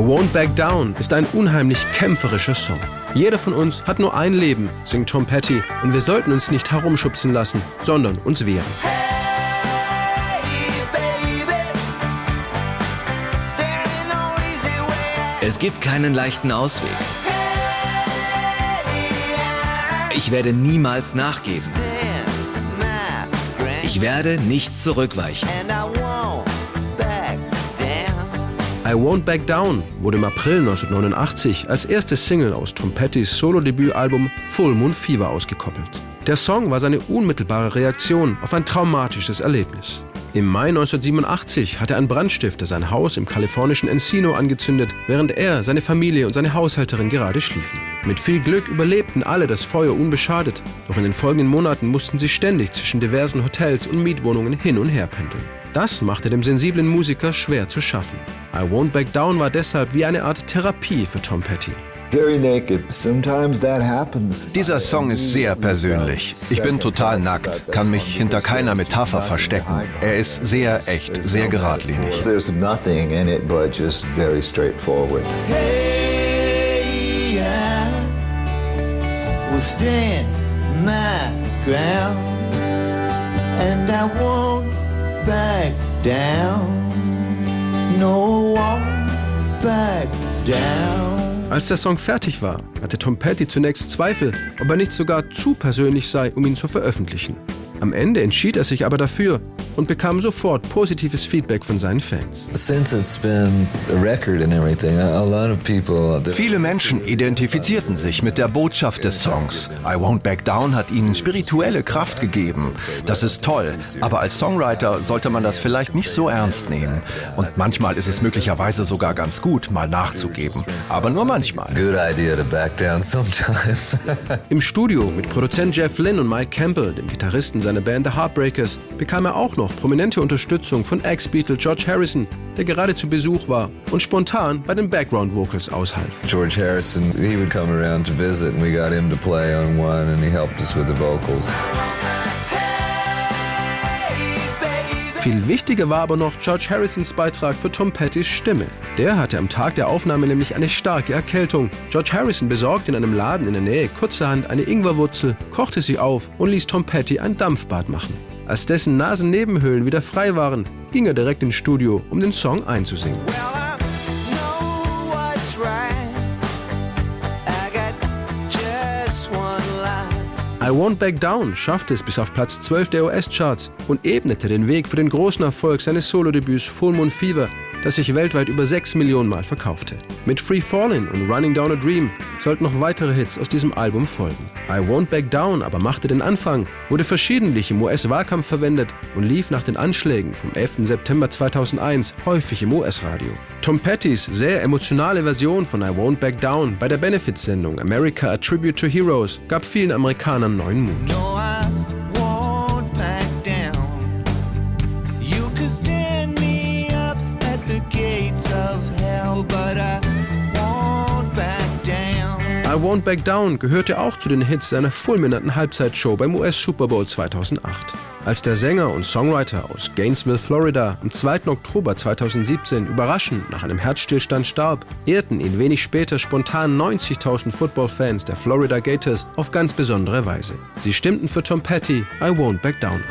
Won't Back Down ist ein unheimlich kämpferischer Song. Jeder von uns hat nur ein Leben, singt Tom Petty, und wir sollten uns nicht herumschubsen lassen, sondern uns wehren. Es gibt keinen leichten Ausweg. Ich werde niemals nachgeben. Ich werde nicht zurückweichen. I Won't Back Down wurde im April 1989 als erste Single aus Tom Pettys Solo-Debütalbum Full Moon Fever ausgekoppelt. Der Song war seine unmittelbare Reaktion auf ein traumatisches Erlebnis. Im Mai 1987 hatte ein Brandstifter sein Haus im kalifornischen Encino angezündet, während er, seine Familie und seine Haushälterin gerade schliefen. Mit viel Glück überlebten alle das Feuer unbeschadet, doch in den folgenden Monaten mussten sie ständig zwischen diversen Hotels und Mietwohnungen hin und her pendeln. Das machte dem sensiblen Musiker schwer zu schaffen. I Won't Back Down war deshalb wie eine Art Therapie für Tom Petty. Dieser Song ist sehr persönlich. Ich bin total nackt, kann mich hinter keiner Metapher verstecken. Er ist sehr echt, sehr geradlinig. There's nothing in it but just very straightforward. Hey, I will stand my ground, and I won't back down. Als der Song fertig war, hatte Tom Petty zunächst Zweifel, ob er nicht sogar zu persönlich sei, um ihn zu veröffentlichen. Am Ende entschied er sich aber dafür und bekam sofort positives Feedback von seinen Fans. Viele Menschen identifizierten sich mit der Botschaft des Songs. I Won't Back Down hat ihnen spirituelle Kraft gegeben. Das ist toll, aber als Songwriter sollte man das vielleicht nicht so ernst nehmen. Und manchmal ist es möglicherweise sogar ganz gut, mal nachzugeben. Aber nur manchmal. Im Studio mit Produzent Jeff Lynne und Mike Campbell, dem Gitarristen seiner Band The Heartbreakers, bekam er auch noch prominente Unterstützung von Ex-Beatle George Harrison, der gerade zu Besuch war und spontan bei den Background Vocals aushalf. George Harrison, he would come around to visit and we got him to play on one and he helped us with the vocals. Viel wichtiger war aber noch George Harrisons Beitrag für Tom Pettys Stimme. Der hatte am Tag der Aufnahme nämlich eine starke Erkältung. George Harrison besorgte in einem Laden in der Nähe kurzerhand eine Ingwerwurzel, kochte sie auf und ließ Tom Petty ein Dampfbad machen. Als dessen Nasennebenhöhlen wieder frei waren, ging er direkt ins Studio, um den Song einzusingen. I Won't Back Down schaffte es bis auf Platz 12 der US-Charts und ebnete den Weg für den großen Erfolg seines Solodebüts Full Moon Fever, das sich weltweit über 6 Millionen Mal verkaufte. Mit Free Fallin' und Running Down a Dream sollten noch weitere Hits aus diesem Album folgen. I Won't Back Down aber machte den Anfang, wurde verschiedentlich im US-Wahlkampf verwendet und lief nach den Anschlägen vom 11. September 2001 häufig im US-Radio. Tom Pettys sehr emotionale Version von I Won't Back Down bei der Benefits-Sendung America a Tribute to Heroes gab vielen Amerikanern neuen Mut. Gates of hell, but I won't back down. I Won't Back Down gehörte auch zu den Hits seiner fulminanten Halbzeitshow beim US Super Bowl 2008. Als der Sänger und Songwriter aus Gainesville, Florida am 2. Oktober 2017 überraschend nach einem Herzstillstand starb, ehrten ihn wenig später spontan 90.000 Footballfans der Florida Gators auf ganz besondere Weise. Sie stimmten für Tom Petty I Won't Back Down